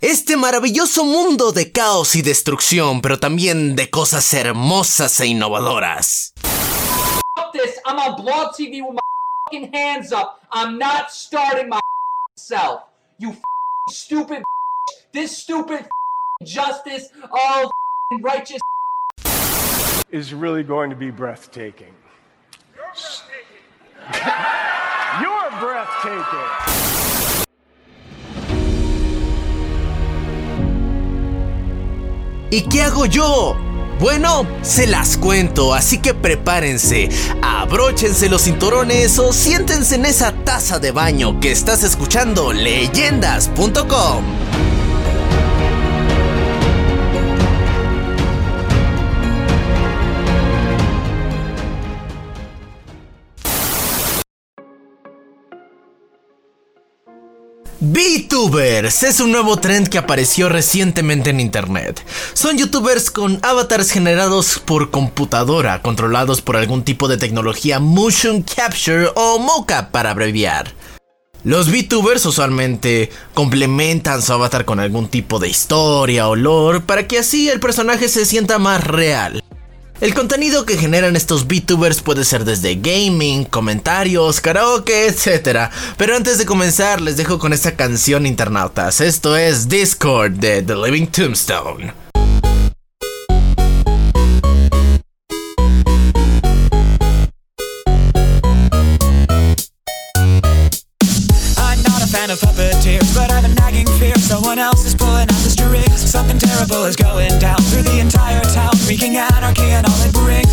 Este maravilloso mundo de caos y destrucción, pero también de cosas hermosas e innovadoras. I'm on Blog TV with my fucking hands up. I'm not starting my self. You stupid. This stupid justice of righteous is really going to be breathtaking. You're breathtaking. You're breathtaking. ¿Y qué hago yo? Bueno, se las cuento, así que prepárense, abróchense los cinturones o siéntense en esa taza de baño que estás escuchando leyendas.com. VTubers es un nuevo trend que apareció recientemente en internet. Son youtubers con avatars generados por computadora, controlados por algún tipo de tecnología motion capture o mocap para abreviar. Los VTubers usualmente complementan su avatar con algún tipo de historia o lore para que así el personaje se sienta más real. El contenido que generan estos VTubers puede ser desde gaming, comentarios, karaoke, etc. Pero antes de comenzar, les dejo con esta canción internautas. Esto es Discord de The Living Tombstone. Something terrible is going down through the entire town, wreaking anarchy and all it brings.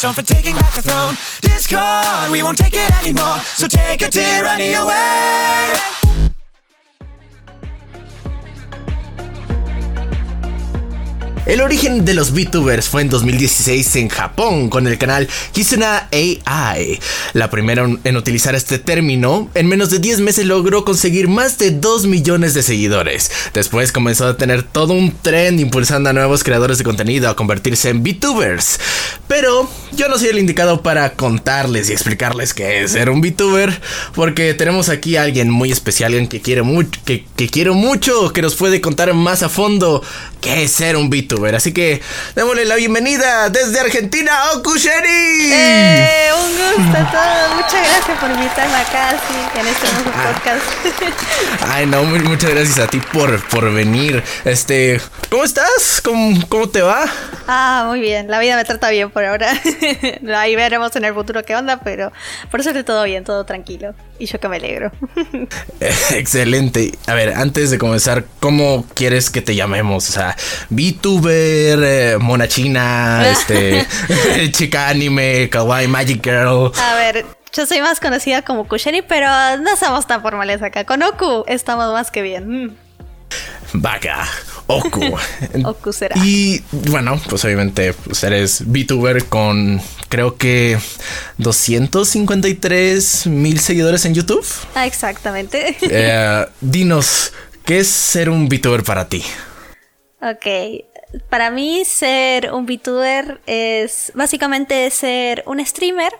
Stone for taking back the throne? Discord, we won't take it anymore, so take your tyranny away. El origen de los VTubers fue en 2016 en Japón con el canal Kizuna AI. La primera en utilizar este término, en menos de 10 meses logró conseguir más de 2 millones de seguidores. Después comenzó a tener todo un trend impulsando a nuevos creadores de contenido a convertirse en VTubers. Pero yo no soy el indicado para contarles y explicarles qué es ser un VTuber, porque tenemos aquí a alguien muy especial, alguien que quiere mucho, que, que quiero mucho, que nos puede contar más a fondo qué es ser un VTuber. Así que démosle la bienvenida desde Argentina a Okusheri. Eh, un gusto a todos. Muchas gracias por invitarme acá, sí, en este nuevo podcast. Ay, no, mu- muchas gracias a ti por, por venir. Este, ¿cómo estás? ¿Cómo, cómo te va? ah, muy bien. La vida me trata bien por ahora. Ahí veremos en el futuro qué onda, pero por suerte todo bien, todo tranquilo. Y yo que me alegro. Excelente. A ver, antes de comenzar, ¿cómo quieres que te llamemos? O sea, VTuber, eh, mona china, este, chica anime, kawaii, magic girl. A ver, yo soy más conocida como Kusheri, pero no somos tan formales acá. Con Oku estamos más que bien. Mm, Vaga, Oku. Oku será. Y bueno, pues obviamente pues eres VTuber con creo que 253 mil seguidores en YouTube. Ah, exactamente. Eh, dinos, ¿qué es ser un VTuber para ti? Ok, para mí ser un VTuber es básicamente ser un streamer,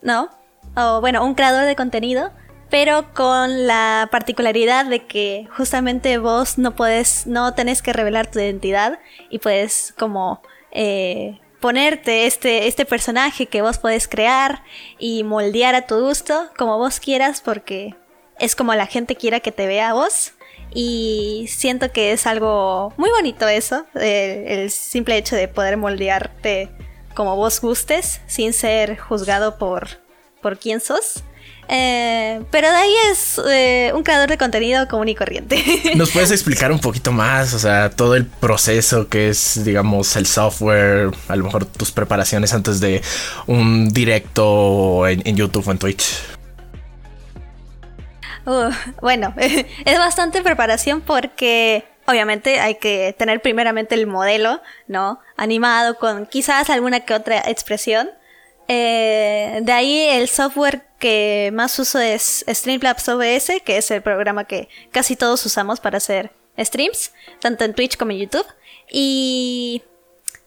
¿no? O bueno, un creador de contenido, pero con la particularidad de que justamente vos no puedes, no tenés que revelar tu identidad y puedes como eh, ponerte este, este personaje que vos podés crear y moldear a tu gusto como vos quieras porque es como la gente quiera que te vea a vos. Y siento que es algo muy bonito eso, el simple hecho de poder moldearte como vos gustes, sin ser juzgado por, por quién sos. Eh, pero de ahí es eh, un creador de contenido común y corriente. ¿Nos puedes explicar un poquito más? O sea, todo el proceso que es, digamos, el software, a lo mejor tus preparaciones antes de un directo en, en YouTube o en Twitch. Uh, bueno, es bastante preparación porque obviamente hay que tener primeramente el modelo, ¿no? Animado con quizás alguna que otra expresión. Eh, de ahí el software que más uso es Streamlabs OBS, que es el programa que casi todos usamos para hacer streams, tanto en Twitch como en YouTube. Y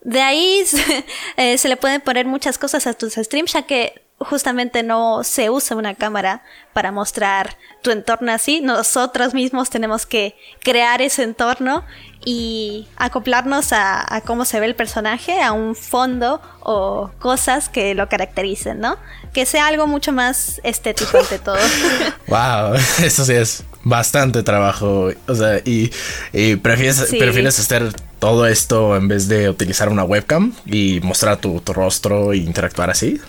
de ahí eh, se le pueden poner muchas cosas a tus streams, ya que justamente no se usa una cámara para mostrar tu entorno así. Nosotros mismos tenemos que crear ese entorno y acoplarnos a, a cómo se ve el personaje, a un fondo o cosas que lo caractericen, ¿no? Que sea algo mucho más estético ante todo. Wow, eso sí es bastante trabajo. O sea, y, y prefieres, Sí. prefieres hacer todo esto en vez de utilizar una webcam y mostrar tu, tu rostro e interactuar así.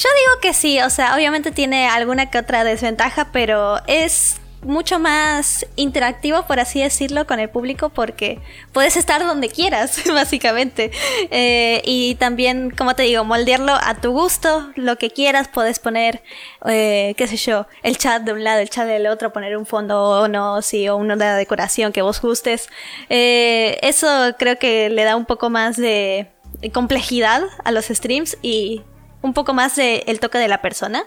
Yo digo que sí, o sea, obviamente tiene alguna que otra desventaja, pero es mucho más interactivo, por así decirlo, con el público porque puedes estar donde quieras, básicamente. Eh, y también, como te digo, moldearlo a tu gusto, lo que quieras, puedes poner, eh, qué sé yo, el chat de un lado, el chat del otro, poner un fondo o no, sí, o una decoración que vos gustes. Eh, eso creo que le da un poco más de complejidad a los streams y un poco más de el toque de la persona.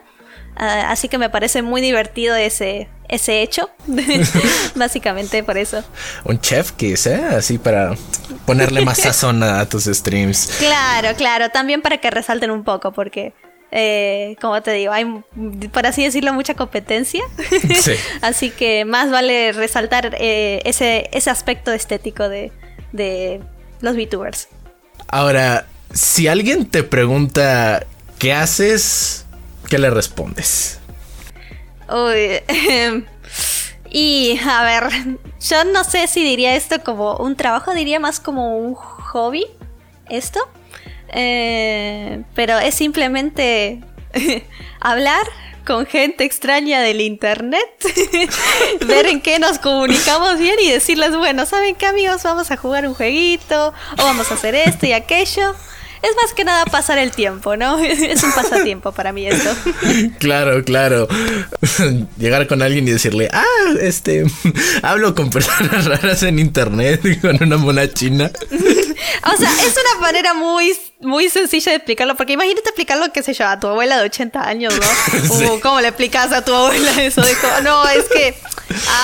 Ah, así que me parece muy divertido ese, ese hecho. Básicamente por eso. Un chef que sea así para ponerle más sazón a tus streams. Claro, claro. También para que resalten un poco, porque, eh, como te digo, hay, por así decirlo, mucha competencia. Sí. así que más vale resaltar eh, ese, ese aspecto estético de, de los VTubers. Ahora, si alguien te pregunta qué haces, ¿qué le respondes? Uy, em, y a ver, yo no sé si diría esto como un trabajo, diría más como un hobby, esto. Eh, pero es simplemente hablar, con gente extraña del internet, ver en qué nos comunicamos bien y decirles, bueno, ¿saben qué amigos? Vamos a jugar un jueguito o vamos a hacer esto y aquello. Es más que nada pasar el tiempo, ¿no? Es un pasatiempo para mí esto. Claro, claro. Llegar con alguien y decirle, ah, este, hablo con personas raras en internet con una mona china. O sea, es una manera muy, muy sencilla de explicarlo, porque imagínate explicarlo, qué sé yo, a tu abuela de 80 años, ¿no? Sí. Uh, ¿Cómo le explicas a tu abuela eso de cómo- no, es que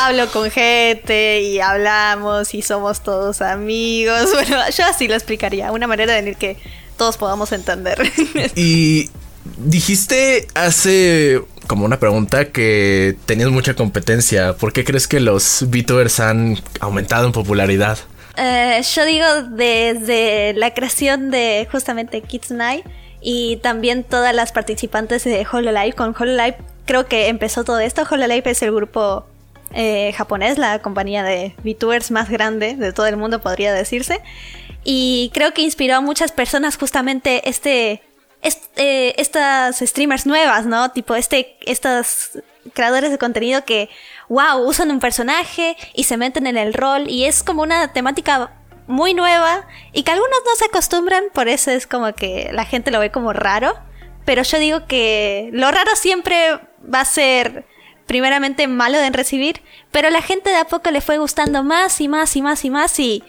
hablo con gente y hablamos y somos todos amigos. Bueno, yo así lo explicaría, una manera de decir que todos podamos entender. Y dijiste hace como una pregunta que tenías mucha competencia. ¿Por qué crees que los VTubers han aumentado en popularidad? Eh, yo digo desde la creación de justamente Kitsune y también todas las participantes de Hololive. Con Hololive creo que empezó todo esto. Hololive es el grupo eh, japonés, la compañía de VTubers más grande de todo el mundo, podría decirse. Y creo que inspiró a muchas personas justamente este, est- eh, estas streamers nuevas, ¿no? Tipo este, estas creadores de contenido que, wow, usan un personaje y se meten en el rol y es como una temática muy nueva y que algunos no se acostumbran, por eso es como que la gente lo ve como raro. Pero yo digo que lo raro siempre va a ser primeramente malo de recibir, pero la gente de a poco le fue gustando más y más y más y más y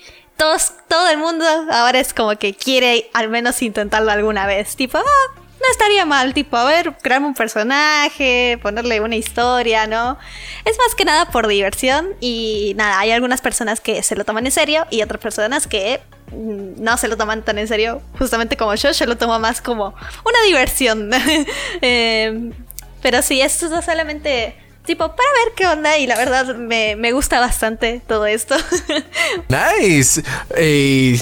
todo el mundo ahora es como que quiere al menos intentarlo alguna vez. Tipo, ah, no estaría mal, tipo, a ver, crearme un personaje, ponerle una historia, ¿no? Es más que nada por diversión y nada, hay algunas personas que se lo toman en serio y otras personas que mm, no se lo toman tan en serio, justamente como yo, yo lo tomo más como una diversión. Eh, pero sí, esto es solamente tipo para ver qué onda y la verdad me, me gusta bastante todo esto. Nice. Eh,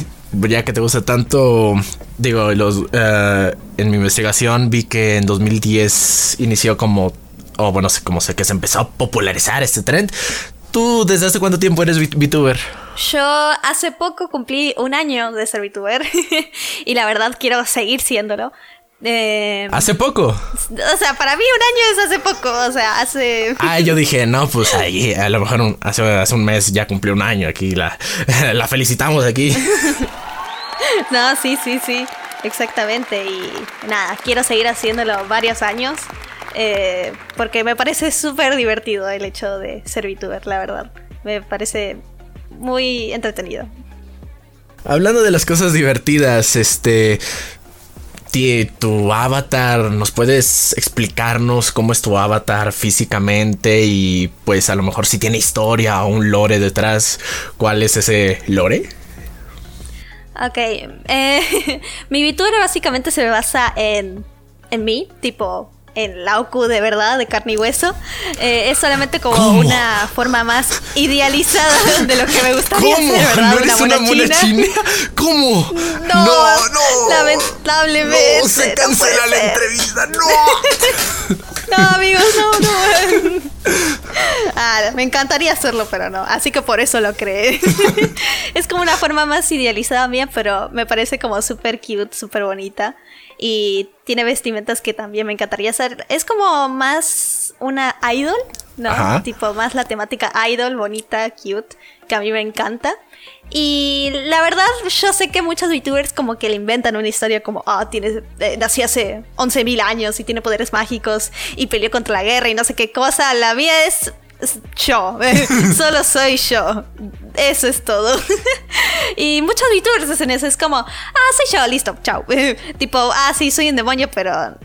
ya que te gusta tanto, digo, los eh, en mi investigación vi que en 2010 inició como, o bueno, sé cómo sé que se empezó a popularizar este trend. ¿Tú desde hace cuánto tiempo eres VT- VTuber? Yo hace poco cumplí un año de ser VTuber y la verdad quiero seguir siéndolo. Eh, ¿Hace poco? o sea, para mí un año es hace poco, o sea, hace... Ah, yo dije, no, pues ahí, a lo mejor un- hace, hace un mes ya cumplió un año aquí. La, la felicitamos aquí. No, sí, sí, sí, exactamente. Y nada, quiero seguir haciéndolo varios años eh, porque me parece súper divertido el hecho de ser VTuber, la verdad. Me parece muy entretenido. Hablando de las cosas divertidas, este. Tu avatar, ¿nos puedes explicarnos cómo es tu avatar físicamente? Y pues a lo mejor si tiene historia o un lore detrás, ¿cuál es ese lore? Ok, eh, mi VTuber básicamente se basa en, en mí, tipo en la Oku de verdad, de carne y hueso. Eh, es solamente como ¿Cómo? una forma más idealizada de lo que me gustaría ¿Cómo? ¿verdad? ¿No eres una mona china? ¿Cómo? No, lamentablemente, No, se no cancela puede la ser. entrevista, no. No, amigos, no, no. Ah, me encantaría hacerlo, pero no. Así que por eso lo creé. es como una forma más idealizada mía, pero me parece como súper cute, súper bonita. Y tiene vestimentas que también me encantaría hacer. Es como más una idol, ¿no? Ajá. Tipo más la temática idol, bonita, cute, que a mí me encanta. Y la verdad, yo sé que muchos VTubers como que le inventan una historia como, ah, tiene, eh, nació hace 11.000 años y tiene poderes mágicos y peleó contra la guerra y no sé qué cosa. La mía es, es yo, solo soy yo. Eso es todo. y muchos VTubers hacen eso, es como, ah, soy yo, listo, chao. tipo, ah, sí, soy un demonio, pero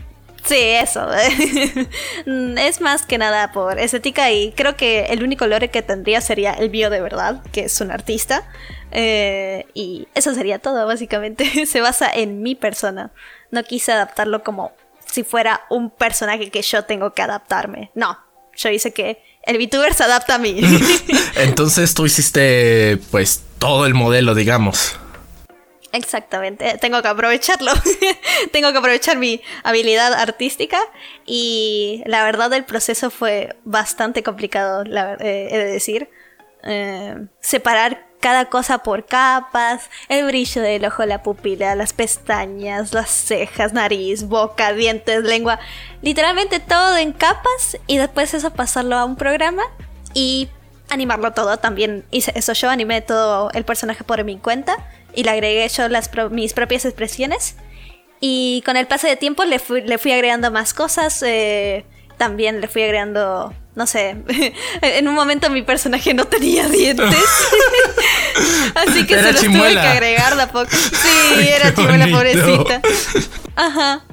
Sí, eso. Es más que nada por estética y creo que el único lore que tendría sería el bio de verdad, que es un artista. Eh, y eso sería todo, básicamente. Se basa en mi persona. No quise adaptarlo como si fuera un personaje que yo tengo que adaptarme. No, yo hice que el VTuber se adapta a mí. Entonces tú hiciste, pues, todo el modelo, digamos. Exactamente, tengo que aprovecharlo. tengo que aprovechar mi habilidad artística y la verdad el proceso fue bastante complicado, la eh, he de decir. Eh, separar cada cosa por capas, el brillo del ojo, la pupila, las pestañas, las cejas, nariz, boca, dientes, lengua, literalmente todo en capas y después eso pasarlo a un programa y animarlo todo. También hice eso yo, animé todo el personaje por mi cuenta y le agregué yo las pro- mis propias expresiones. Y con el paso de tiempo le fui, le fui agregando más cosas. eh, también le fui agregando, no sé, en un momento mi personaje no tenía dientes. Así que Era se los tuve chimuela. que agregar de a poco. Sí, era chimuela pobrecita. Ajá.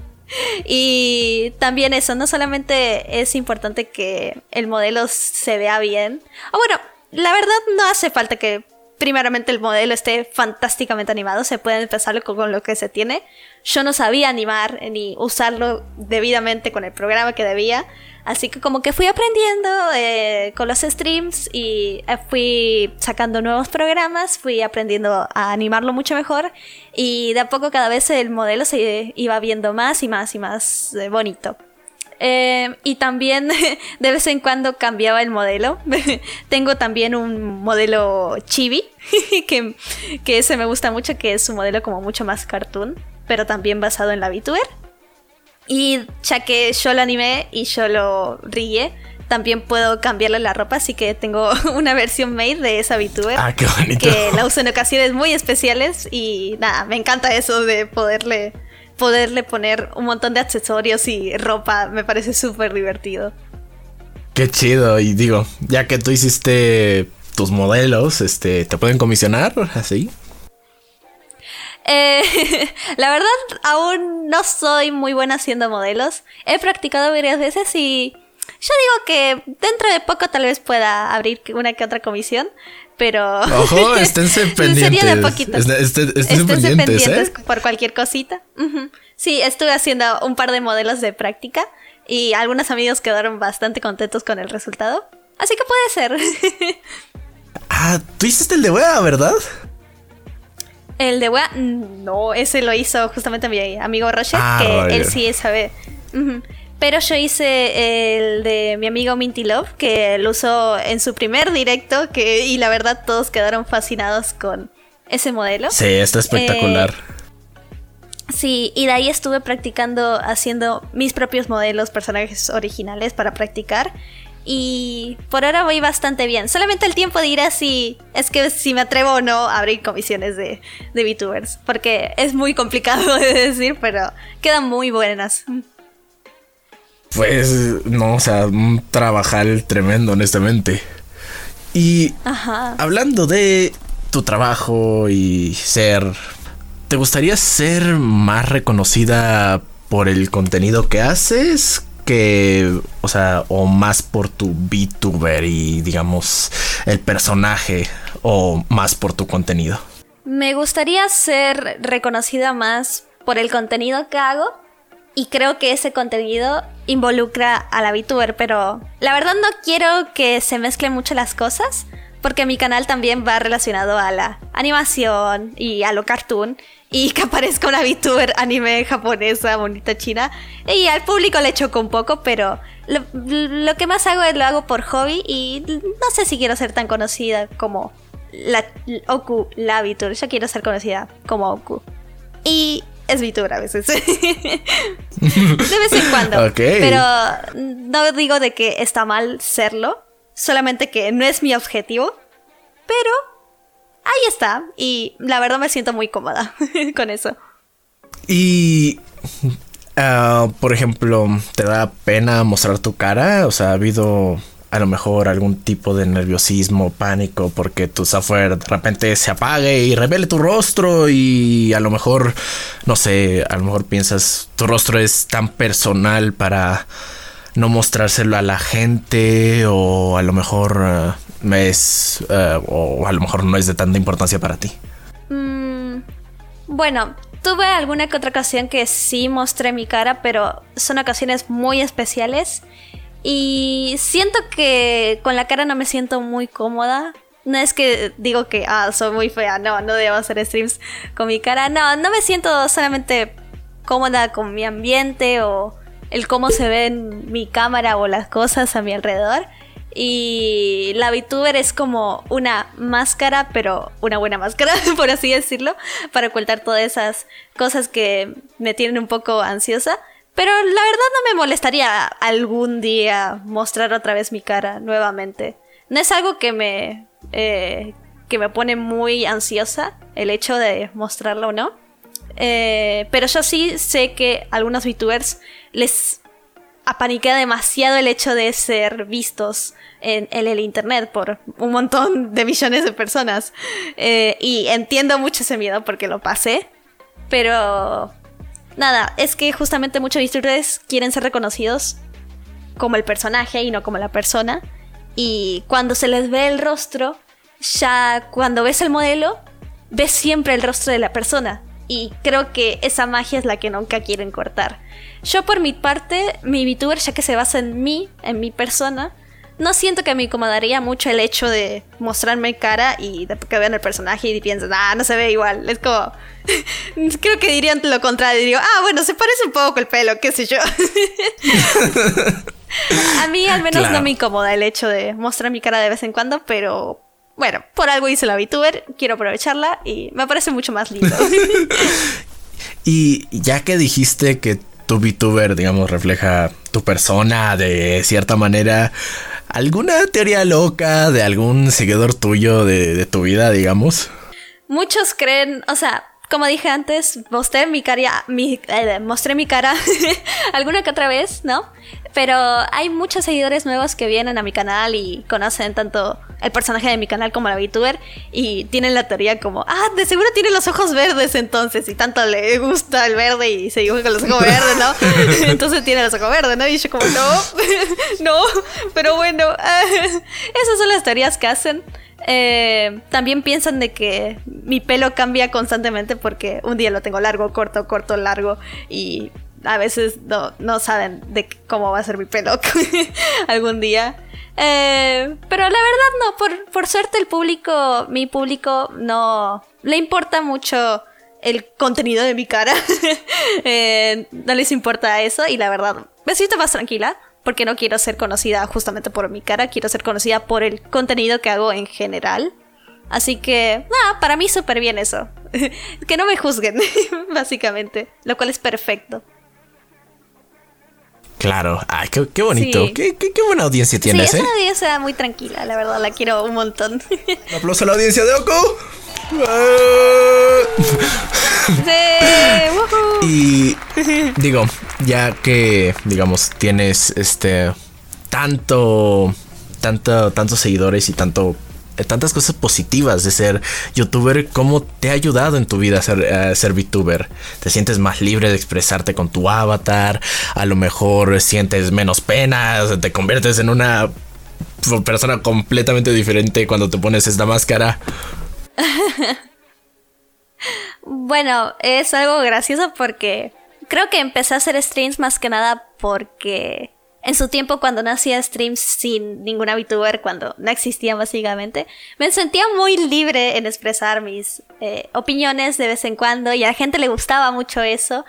Y también eso, no solamente es importante que el modelo se vea bien. O bueno, la verdad no hace falta que primeramente el modelo esté fantásticamente animado, se puede empezar con, lo que se tiene. Yo no sabía animar ni usarlo debidamente con el programa que debía, así que como que fui aprendiendo eh, con los streams y eh, fui sacando nuevos programas, fui aprendiendo a animarlo mucho mejor y de a poco cada vez el modelo se iba viendo más y más y más eh, bonito. Eh, y también de vez en cuando cambiaba el modelo. Tengo también un modelo chibi, que, que ese me gusta mucho, que es un modelo como mucho más cartoon, pero también basado en la VTuber. Y ya que yo lo animé y yo lo rigué, también puedo cambiarle la ropa, así que tengo una versión made de esa VTuber. Ah, qué bonito. Que la uso en ocasiones muy especiales y nada, me encanta eso de poderle, poderle poner un montón de accesorios y ropa, me parece súper divertido. Qué chido. Y digo, ya que tú hiciste tus modelos, este, ¿te pueden comisionar así? Eh, la verdad, aún no soy muy buena haciendo modelos. He practicado varias veces y yo digo que dentro de poco tal vez pueda abrir una que otra comisión, pero... Ojo, esténse pendientes. Sería de poquito. Esténse Esténse pendientes, pendientes ¿eh? por cualquier cosita. Sí, estuve haciendo un par de modelos de práctica y algunos amigos quedaron bastante contentos con el resultado. Así que puede ser. Ah, tú hiciste el de wea, ¿verdad? El de wea, no, ese lo hizo justamente mi amigo Roger, Ah, que Roger. él sí sabe. Ujú. Pero yo hice el de mi amigo Minty Love, que lo usó en su primer directo, que, y la verdad todos quedaron fascinados con ese modelo. Sí, está espectacular. Sí, y de ahí estuve practicando haciendo mis propios modelos, personajes originales para practicar. Y por ahora voy bastante bien. Solamente el tiempo dirá si es que si me atrevo o no a abrir comisiones de, de VTubers. Porque es muy complicado de decir, pero quedan muy buenas. Pues, no, o sea, un trabajal tremendo, honestamente. Y Ajá. hablando de tu trabajo y ser, ¿te gustaría ser más reconocida por el contenido que haces? Que, o sea, o más por tu VTuber y digamos el personaje, o más por tu contenido. Me gustaría ser reconocida más por el contenido que hago. Y creo que ese contenido involucra a la VTuber, pero la verdad no quiero que se mezclen mucho las cosas, porque mi canal también va relacionado a la animación y a lo cartoon, y que aparezca una VTuber anime japonesa, bonita china, y al público le choco un poco, pero lo, lo que más hago es lo hago por hobby y no sé si quiero ser tan conocida como la Oku, la VTuber. Yo quiero ser conocida como Oku. Y es VTuber a veces. de vez en cuando. Pero no digo de que está mal serlo. Solamente que no es mi objetivo. Pero ahí está. Y la verdad me siento muy cómoda con eso. Y, ah, por ejemplo, ¿te da pena mostrar tu cara? O sea, ¿ha habido a lo mejor algún tipo de nerviosismo, pánico, porque tu software de repente se apague y revele tu rostro y a lo mejor, no sé, a lo mejor piensas, tu rostro es tan personal para no mostrárselo a la gente o a lo mejor ah, es, ah, o a lo mejor no es de tanta importancia para ti. Mm, bueno, tuve alguna que otra ocasión que sí mostré mi cara, pero son ocasiones muy especiales. Y siento que con la cara no me siento muy cómoda. No es que digo que ah, soy muy fea, no, no debo hacer streams con mi cara. No, no me siento solamente cómoda con mi ambiente o el cómo se ven mi cámara o las cosas a mi alrededor. Y la VTuber es como una máscara, pero una buena máscara, por así decirlo, para ocultar todas esas cosas que me tienen un poco ansiosa. Pero la verdad no me molestaría algún día mostrar otra vez mi cara nuevamente. No es algo que me, eh, que me pone muy ansiosa el hecho de mostrarlo o no. Eh, pero yo sí sé que a algunos VTubers les apaniquea demasiado el hecho de ser vistos en, en el internet por un montón de millones de personas. Eh, y entiendo mucho ese miedo porque lo pasé. Pero nada, es que justamente muchos VTubers quieren ser reconocidos como el personaje y no como la persona. Y cuando se les ve el rostro, ya cuando ves el modelo, ves siempre el rostro de la persona. Y creo que esa magia es la que nunca quieren cortar. Yo por mi parte, mi VTuber, ya que se basa en mí, en mi persona, no siento que me incomodaría mucho el hecho de mostrarme cara y de que vean el personaje y piensen, ah, no se ve igual. Es como. Creo que dirían lo contrario. Digo, ah, bueno, se parece un poco el pelo, qué sé yo. A mí al menos Claro. no me incomoda el hecho de mostrar mi cara de vez en cuando, pero bueno, por algo hice la VTuber, quiero aprovecharla y me parece mucho más lindo. Y ya que dijiste que tu VTuber, digamos, refleja tu persona de cierta manera, ¿alguna teoría loca de algún seguidor tuyo de, de tu vida, digamos? Muchos creen, o sea, como dije antes, mostré mi cara, mi, eh, mostré mi cara alguna que otra vez, ¿no? Pero hay muchos seguidores nuevos que vienen a mi canal y conocen tanto el personaje de mi canal como la VTuber y tienen la teoría como, ah, de seguro tiene los ojos verdes entonces y tanto le gusta el verde y se dibuja con los ojos verdes, ¿no? entonces tiene los ojos verdes, ¿no? Y yo como, no, no, pero bueno, esas son las teorías que hacen. Eh, también piensan de que mi pelo cambia constantemente porque un día lo tengo largo, corto, corto, largo y a veces no, saben de cómo va a ser mi pelo algún día. Eh, pero la verdad no, por, por suerte el público, mi público no le importa mucho el contenido de mi cara. Eh, no les importa eso y la verdad me siento más tranquila porque no quiero ser conocida justamente por mi cara, quiero ser conocida por el contenido que hago en general. Así que, nada, para mí súper bien eso. que no me juzguen, básicamente, lo cual es perfecto. Claro, ay, qué, qué bonito, Sí. qué, qué- qué buena audiencia tienes, sí, es ¿eh? una audiencia muy tranquila, la verdad, la quiero un montón. Un aplauso a la audiencia de Oku. sí. Y digo, ya que digamos tienes este tanto tanto tantos seguidores y tanto eh, tantas cosas positivas de ser youtuber, ¿cómo te ha ayudado en tu vida ser, ser VTuber? ¿Te sientes más libre de expresarte con tu avatar? A lo mejor sientes menos pena, te conviertes en una persona completamente diferente cuando te pones esta máscara. Bueno, es algo gracioso porque creo que empecé a hacer streams más que nada porque en su tiempo cuando no hacía streams sin ninguna VTuber, cuando no existían básicamente, me sentía muy libre en expresar mis eh, opiniones de vez en cuando y a la gente le gustaba mucho eso.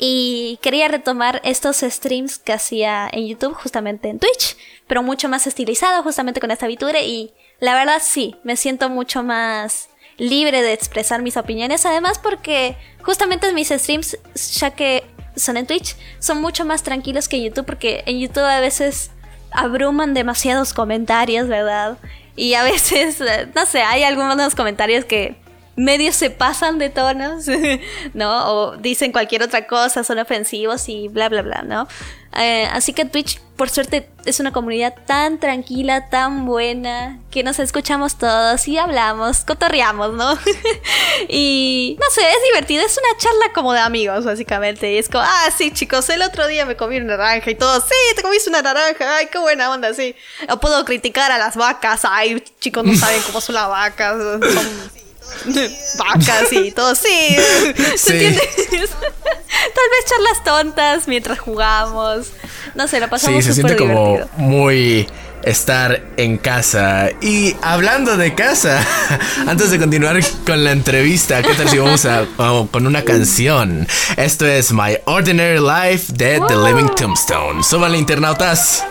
Y quería retomar estos streams que hacía en YouTube, justamente en Twitch, pero mucho más estilizado, justamente con esta VTuber. Y la verdad sí, me siento mucho más libre de expresar mis opiniones. Además, porque justamente mis streams, ya que son en Twitch, son mucho más tranquilos que en YouTube, porque en YouTube a veces abruman demasiados comentarios, ¿verdad? Y a veces, no sé, hay algunos comentarios que medio se pasan de tonos, ¿no? O dicen cualquier otra cosa, son ofensivos y bla, bla, bla, ¿no? Eh, así que Twitch, por suerte, es una comunidad tan tranquila, tan buena, que nos escuchamos todos y hablamos, cotorreamos, ¿no? y no sé, es divertido, es una charla como de amigos, básicamente. Y es como, ah, sí, chicos, el otro día me comí una naranja y todo, sí, te comiste una naranja, ay, qué buena onda, sí. O puedo criticar a las vacas, ay, chicos, no saben cómo son las vacas, son vacas y todo, sí. ¿Se Sí. Tal vez charlas tontas mientras jugamos. No sé, lo pasamos Sí, se siente como muy estar en casa. Y hablando de casa, antes de continuar con la entrevista, ¿qué tal si vamos a, a- con una canción? Esto es My Ordinary Life de The Living Tombstone. Súbanle, internautas.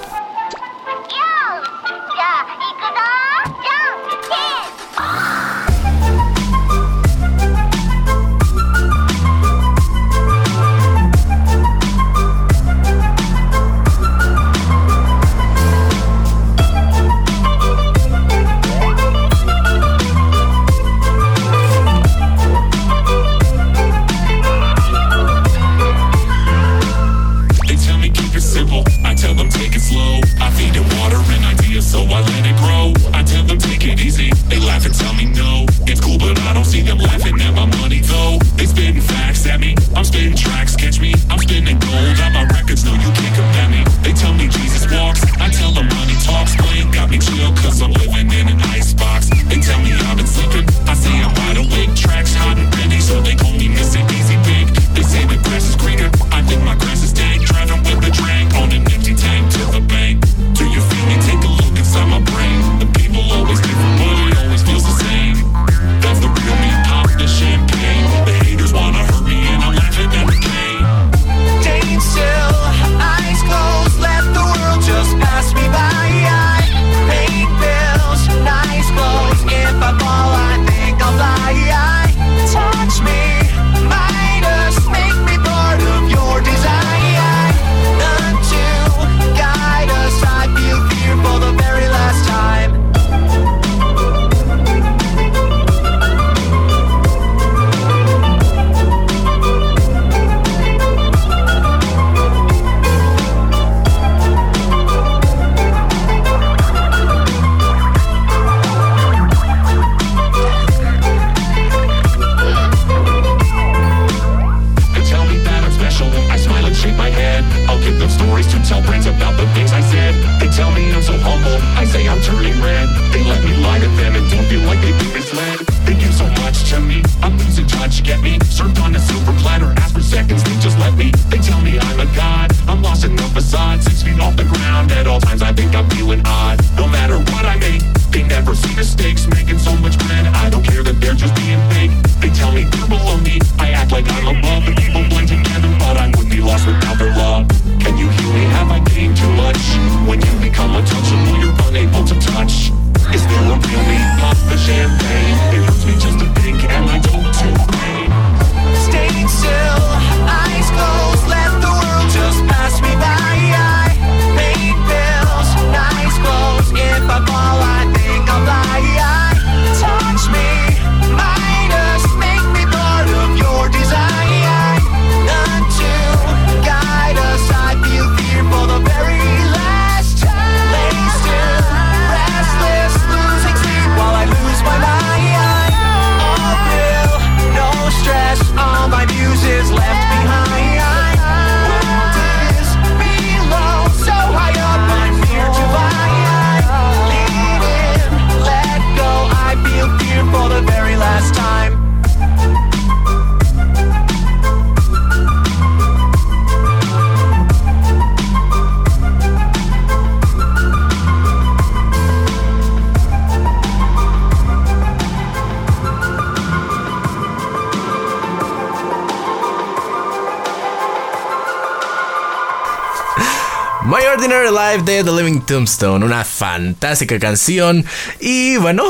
My Ordinary Life de The Living Tombstone, una fantástica canción. Y bueno,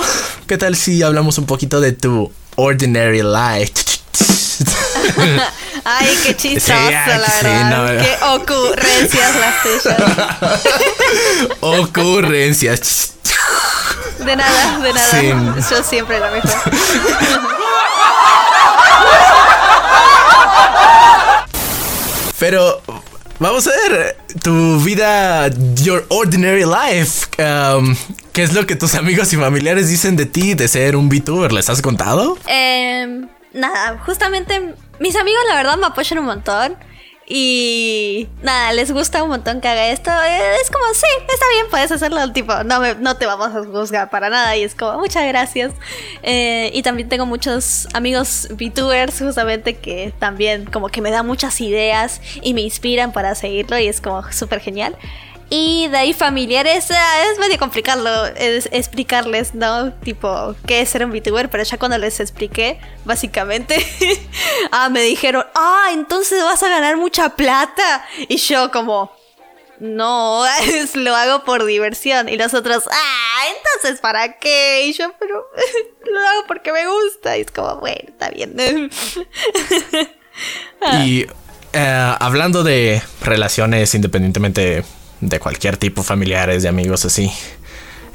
¿qué tal si hablamos un poquito de tu Ordinary Life? Ay, qué chistoso, Sí, la sí, verdad. no. Qué ocurrencias las tuyas. Ocurrencias. De nada, de nada. Sí. Yo siempre la mejor. Pero vamos a ver tu vida, your ordinary life. Um, ¿Qué es lo que tus amigos y familiares dicen de ti de ser un VTuber? ¿Les has contado? Em, nada, justamente mis amigos la verdad me apoyan un montón. Y nada, les gusta un montón que haga esto. Eh, Es como, sí, está bien, puedes hacerlo. Tipo, no, me- no te vamos a juzgar para nada. Y es como, muchas gracias. Eh, y también tengo muchos amigos VTubers, justamente, que también como que me dan muchas ideas y me inspiran para seguirlo. Y es como súper genial. Y de ahí familiares, ah, es medio complicado es- explicarles, ¿no? Tipo, qué es ser un VTuber, pero ya cuando les expliqué, básicamente, ah, me dijeron, ah, entonces vas a ganar mucha plata. Y yo como, no, lo hago por diversión. Y los otros, ah, entonces ¿para qué? Y yo, pero lo hago porque me gusta. Y es como, bueno, está bien. Y eh, hablando de relaciones independientemente de cualquier tipo, familiares, de amigos, así.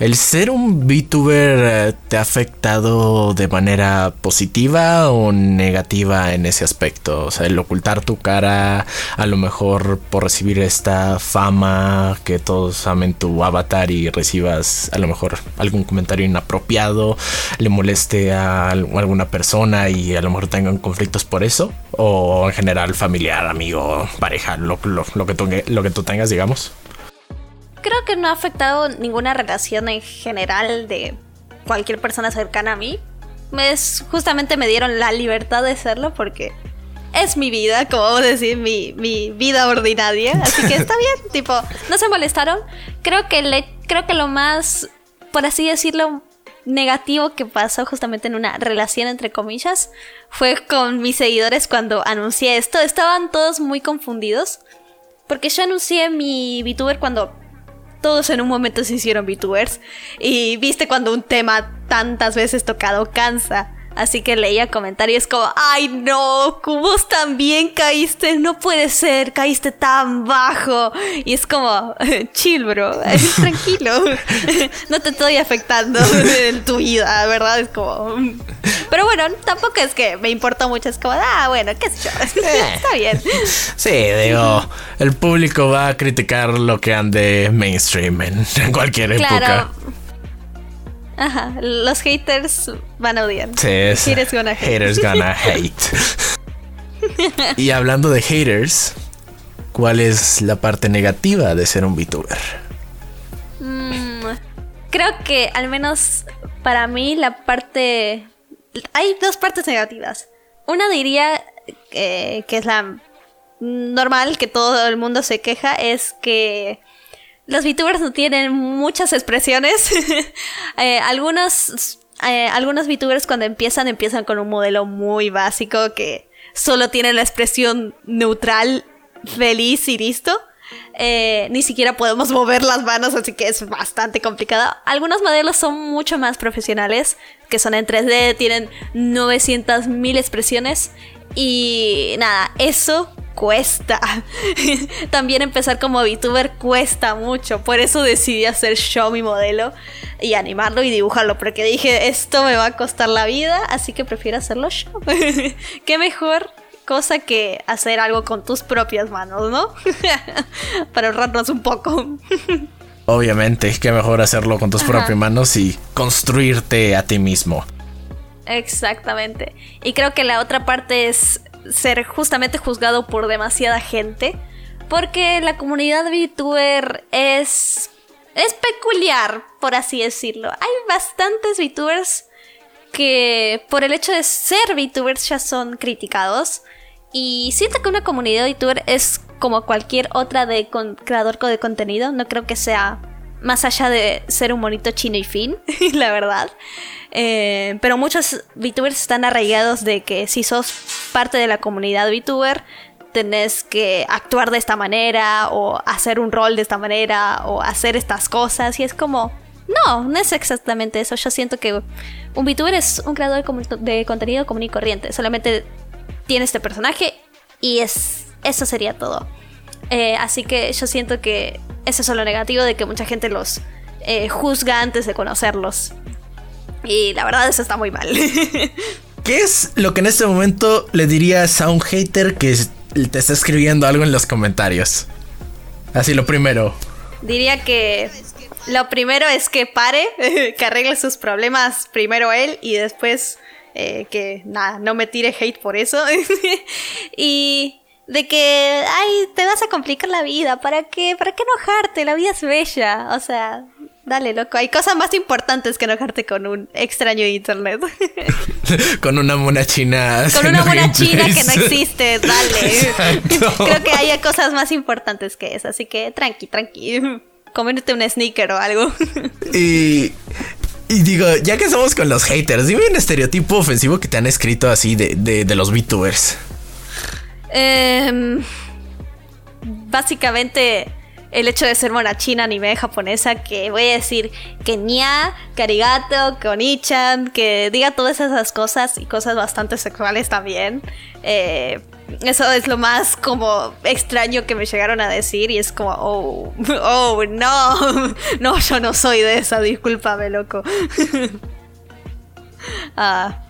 ¿El ser un VTuber eh, te ha afectado de manera positiva o negativa en ese aspecto? O sea, el ocultar tu cara, a lo mejor por recibir esta fama, que todos amen tu avatar y recibas a lo mejor algún comentario inapropiado, le moleste a al- alguna persona y a lo mejor tengan conflictos por eso, o en general familiar, amigo, pareja, lo, lo- que, lo que tú tengas, digamos. Creo que no ha afectado ninguna relación en general de cualquier persona cercana a mí. Es, justamente me dieron la libertad de serlo porque es mi vida, como vamos a decir, mi, mi vida ordinaria. Así que está bien, tipo, no se molestaron. Creo que, le, creo que lo más, por así decirlo, negativo que pasó justamente en una relación entre comillas fue con mis seguidores cuando anuncié esto. Estaban todos muy confundidos. Porque yo anuncié mi VTuber cuando todos en un momento se hicieron VTubers. Y viste cuando un tema tantas veces tocado cansa. Así que leía comentarios como, ay no, vos también caíste, no puede ser, caíste tan bajo. Y es como, chill bro, tranquilo, no te estoy afectando en tu vida, ¿verdad? Es como... Pero bueno, tampoco es que me importa mucho, es como, ah, bueno, qué sé yo, está bien. Sí, digo, el público va a criticar lo que ande mainstream en, en cualquier época. Ajá, los haters van a odiar. Sí, es Haters gonna hate. haters gonna hate. y hablando de haters, ¿cuál es la parte negativa de ser un VTuber? Mm, creo que al menos para mí la parte... Hay dos partes negativas. Una diría eh, que es la normal, que todo el mundo se queja, es que los VTubers no tienen muchas expresiones. Eh, algunos, eh, algunos VTubers cuando empiezan, empiezan con un modelo muy básico que solo tiene la expresión neutral, feliz y listo. Eh, ni siquiera podemos mover las manos, así que es bastante complicado. Algunos modelos son mucho más profesionales, que son en 3D, tienen 900.000 expresiones. Y nada, eso cuesta. También empezar como VTuber cuesta mucho. Por eso decidí hacer show mi modelo y animarlo y dibujarlo. Porque dije, esto me va a costar la vida, así que prefiero hacerlo show. Qué mejor cosa que hacer algo con tus propias manos, ¿no? Para ahorrarnos un poco. Obviamente, que mejor hacerlo con tus Ajá. propias manos y construirte a ti mismo. Exactamente. Y creo que la otra parte es ser justamente juzgado por demasiada gente. Porque la comunidad VTuber es. es peculiar, por así decirlo. Hay bastantes VTubers que por el hecho de ser VTubers ya son criticados. Y siento que una comunidad VTuber es como cualquier otra de con- creador de contenido. No creo que sea más allá de ser un monito chino y fin, la verdad. Eh, pero muchos VTubers están arraigados de que si sos parte de la comunidad VTuber, tenés que actuar de esta manera, o hacer un rol de esta manera, o hacer estas cosas. Y es como, no, no es exactamente eso. Yo siento que un VTuber es un creador de, contenido común y corriente. Solamente tiene este personaje y es eso sería todo. Eh, así que yo siento que eso es lo negativo de que mucha gente los eh, juzga antes de conocerlos. Y la verdad eso está muy mal. ¿Qué es lo que en este momento le dirías a un hater que te está escribiendo algo en los comentarios? Así lo primero. Diría que lo primero es que pare, que arregle sus problemas primero él y después eh, que nada, no me tire hate por eso. y de que, ay, te vas a complicar la vida, ¿para qué? ¿Para qué enojarte? La vida es bella. O sea, dale, loco. Hay cosas más importantes que enojarte con un extraño de internet. Con una mona china. con una mona china que no existe, dale. Exacto. Creo que hay cosas más importantes que eso, así que tranqui, tranqui. Comerte un sneaker o algo. Y, y digo, ya que estamos con los haters, dime un estereotipo ofensivo que te han escrito así de, de, de los VTubers. Em, básicamente el hecho de ser mona china, anime japonesa, que voy a decir que nya, karigato, konichan, que diga todas esas cosas y cosas bastante sexuales también. Eh, eso es lo más como extraño que me llegaron a decir y es como, oh, oh, no, no, yo no soy de esa, discúlpame, loco. ah,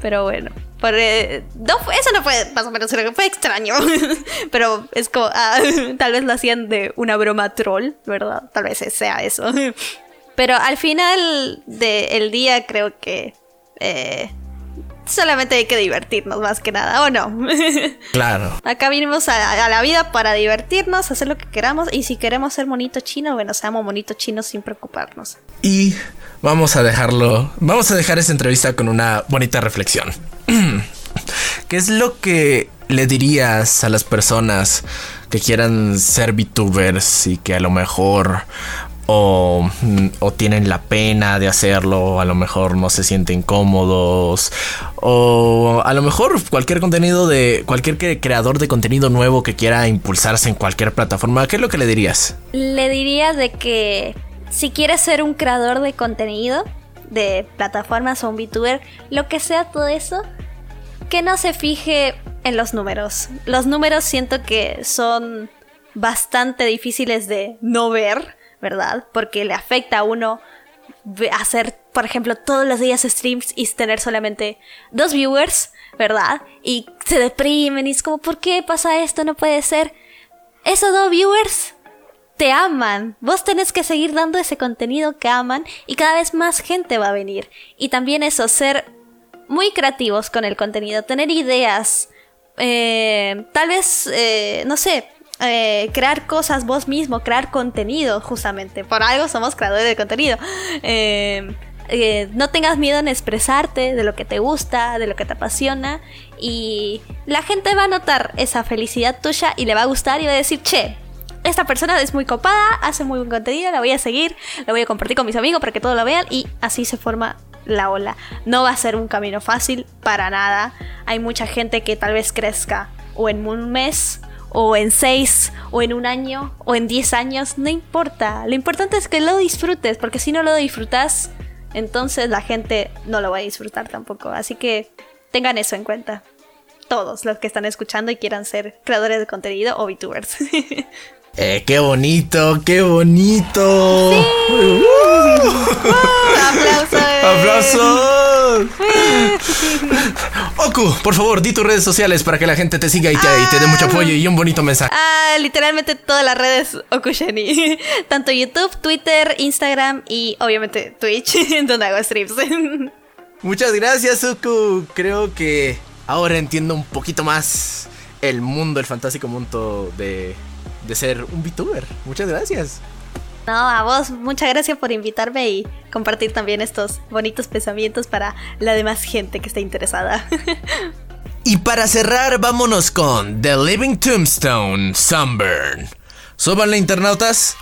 pero bueno. Por, eh, no, eso no fue más o menos, lo que fue extraño. Pero es como, ah, tal vez lo hacían de una broma troll, ¿verdad? Tal vez sea eso. Pero al final del día creo que eh, solamente hay que divertirnos más que nada, ¿o no? Claro. Acá vinimos a, a la vida para divertirnos, hacer lo que queramos. Y si queremos ser monito chino, bueno, seamos monito chino sin preocuparnos. Y vamos a dejarlo. Vamos a dejar esta entrevista con una bonita reflexión. ¿Qué es lo que le dirías a las personas que quieran ser VTubers y que a lo mejor o, mm, o tienen la pena de hacerlo, a lo mejor no se sienten cómodos, o a lo mejor cualquier contenido de cualquier creador de contenido nuevo que quiera impulsarse en cualquier plataforma, ¿qué es lo que le dirías? Le diría de que si quieres ser un creador de contenido, de plataformas o un VTuber, lo que sea todo eso, que no se fije en los números. Los números siento que son bastante difíciles de no ver, ¿verdad? Porque le afecta a uno hacer, por ejemplo, todos los días streams y tener solamente dos viewers, ¿verdad? Y se deprimen y es como, ¿por qué pasa esto? No puede ser. Esos dos viewers te aman. Vos tenés que seguir dando ese contenido que aman y cada vez más gente va a venir. Y también eso, ser muy creativos con el contenido, tener ideas, eh, tal vez, eh, no sé, eh, crear cosas vos mismo, crear contenido justamente. Por algo somos creadores de contenido. Eh, no tengas miedo en expresarte de lo que te gusta, de lo que te apasiona y la gente va a notar esa felicidad tuya y le va a gustar y va a decir, che, esta persona es muy copada, hace muy buen contenido, la voy a seguir, la voy a compartir con mis amigos para que todos lo vean y así se forma la ola. No va a ser un camino fácil para nada. Hay mucha gente que tal vez crezca o en un mes o en seis, o en un año, o en diez años, no importa. Lo importante es que lo disfrutes, porque si no lo disfrutas, entonces la gente no lo va a disfrutar tampoco. Así que tengan eso en cuenta. Todos los que están escuchando y quieran ser creadores de contenido o VTubers. Eh, qué bonito, qué bonito. ¡Aplausos! ¡Aplausos! Oku, por favor, di tus redes sociales para que la gente te siga y te, y te dé mucho apoyo y un bonito mensaje. Ah, literalmente todas las redes Okusheni. Tanto YouTube, Twitter, Instagram y obviamente Twitch, donde hago streams. Muchas gracias, Oku. Creo que ahora entiendo un poquito más el mundo, el fantástico mundo de, de ser un VTuber. Muchas gracias. No, a vos, muchas gracias por invitarme y compartir también estos bonitos pensamientos para la demás gente que esté interesada. Y para cerrar, vámonos con The Living Tombstone Sunburn. Súbanle, internautas.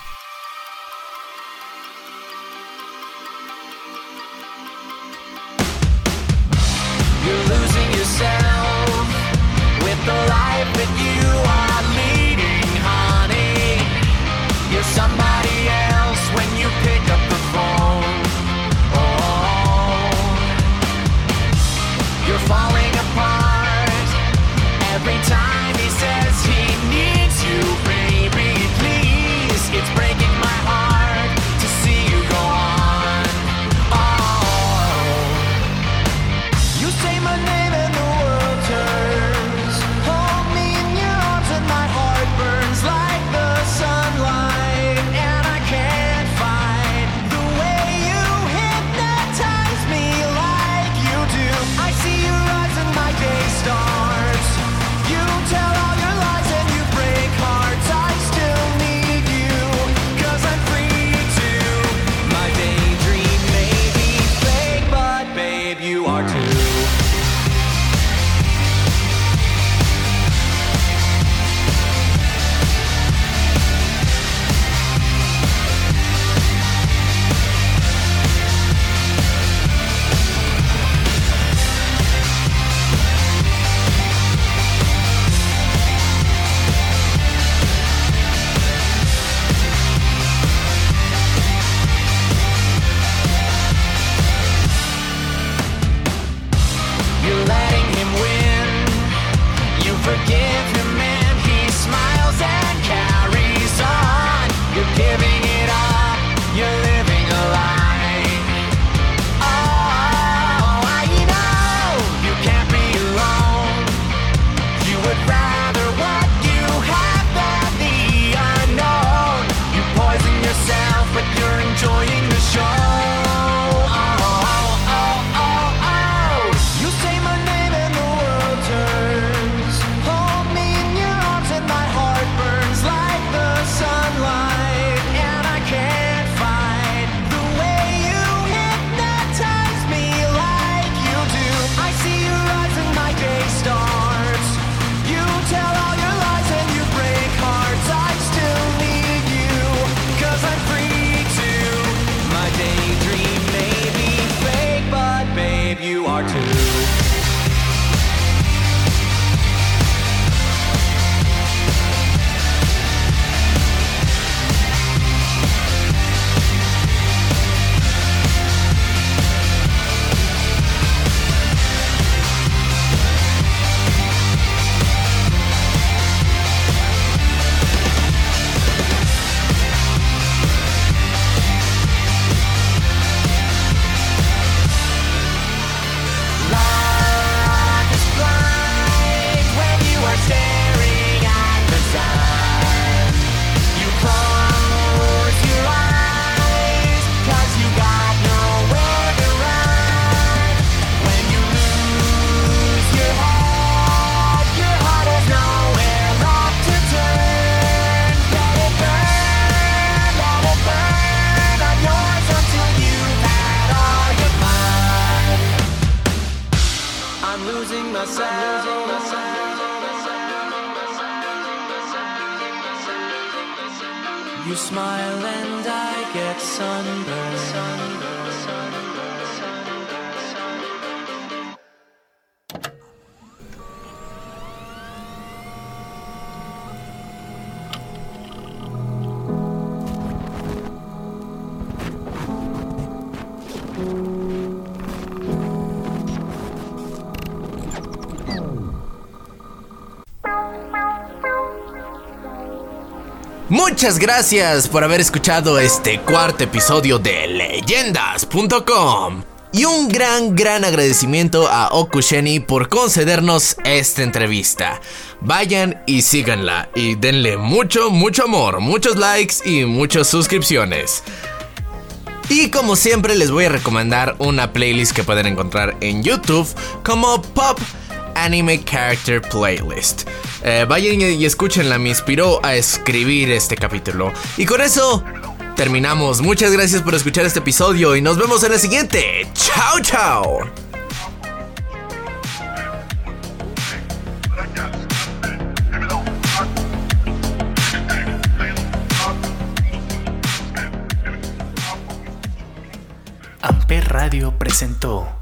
Muchas gracias por haber escuchado este cuarto episodio de leyendas.com. Y un gran, gran agradecimiento a Okusheni por concedernos esta entrevista. Vayan y síganla y denle mucho, mucho amor, muchos likes y muchas suscripciones. Y como siempre les voy a recomendar una playlist que pueden encontrar en YouTube como Pop Anime Character Playlist. Eh, vayan y escúchenla, me inspiró a escribir este capítulo. Y con eso terminamos. Muchas gracias por escuchar este episodio y nos vemos en el siguiente. Chao, chao. Amper Radio presentó